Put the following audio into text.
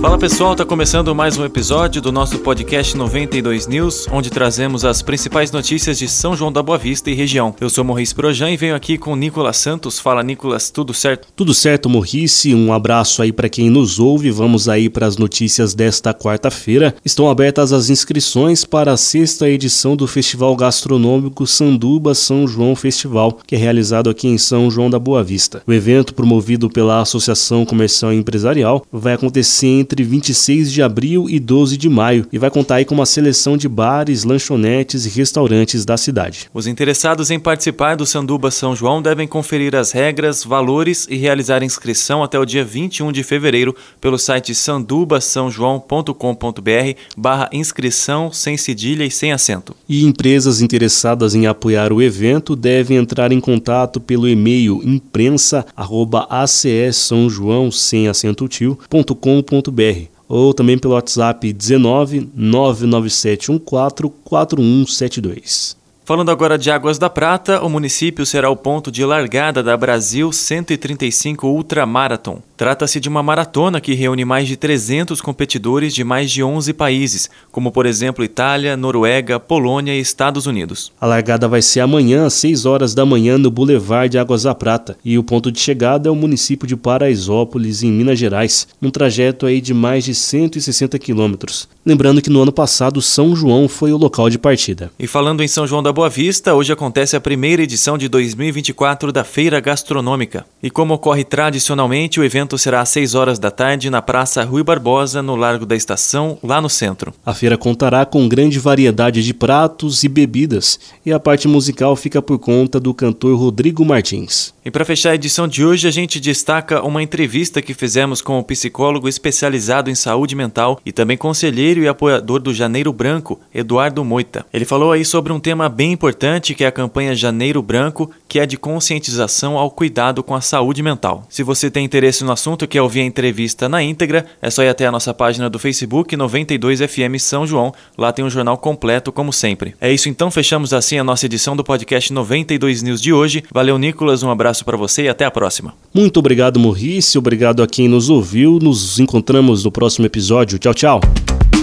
Fala pessoal, tá começando mais um episódio do nosso podcast 92 News, onde trazemos as principais notícias de São João da Boa Vista e região. Eu sou Morris Projan e venho aqui com Nicolas Santos. Fala Nicolas, tudo certo? Tudo certo, Morrice. Um abraço aí para quem nos ouve. Vamos aí para as notícias desta quarta-feira. Estão abertas as inscrições para a sexta edição do Festival Gastronômico Sanduba São João Festival, que é realizado aqui em São João da Boa Vista. O evento, promovido pela Associação Comercial e Empresarial, vai acontecer entre entre 26 de abril e 12 de maio e vai contar aí com uma seleção de bares, lanchonetes e restaurantes da cidade. Os interessados em participar do Sanduba São João devem conferir as regras, valores e realizar inscrição até o dia 21 de fevereiro pelo site sandubasaojoão.com.br barra inscrição sem cedilha e sem acento. E empresas interessadas em apoiar o evento devem entrar em contato pelo e-mail imprensa@acsãojoão sem acento tio.com.br ou também pelo WhatsApp 19 99714 4172. Falando agora de Águas da Prata, o município será o ponto de largada da Brasil 135 Ultramarathon. Trata-se de uma maratona que reúne mais de 300 competidores de mais de 11 países, como por exemplo Itália, Noruega, Polônia e Estados Unidos. A largada vai ser amanhã às 6 horas da manhã no Boulevard de Águas da Prata e o ponto de chegada é o município de Paraisópolis, em Minas Gerais, num trajeto aí de mais de 160 quilômetros. Lembrando que no ano passado São João foi o local de partida. E falando em São João da Boa Vista, hoje acontece a primeira edição de 2024 da Feira Gastronômica. E como ocorre tradicionalmente, o evento evento será às 6 horas da tarde na Praça Rui Barbosa, no Largo da Estação, lá no centro. A feira contará com grande variedade de pratos e bebidas, e a parte musical fica por conta do cantor Rodrigo Martins. E para fechar a edição de hoje, a gente destaca uma entrevista que fizemos com o psicólogo especializado em saúde mental e também conselheiro e apoiador do Janeiro Branco, Eduardo Moita. Ele falou aí sobre um tema bem importante que é a campanha Janeiro Branco, que é de conscientização ao cuidado com a saúde mental. Se você tem interesse no assunto quer ouvir a entrevista na íntegra, é só ir até a nossa página do Facebook 92FM São João. Lá tem um jornal completo, como sempre. É isso então, fechamos assim a nossa edição do podcast 92 News de hoje. Valeu, Nicolas, um abraço abraço para você e até a próxima. Muito obrigado, Morrice. Obrigado a quem nos ouviu. Nos encontramos no próximo episódio. Tchau, tchau.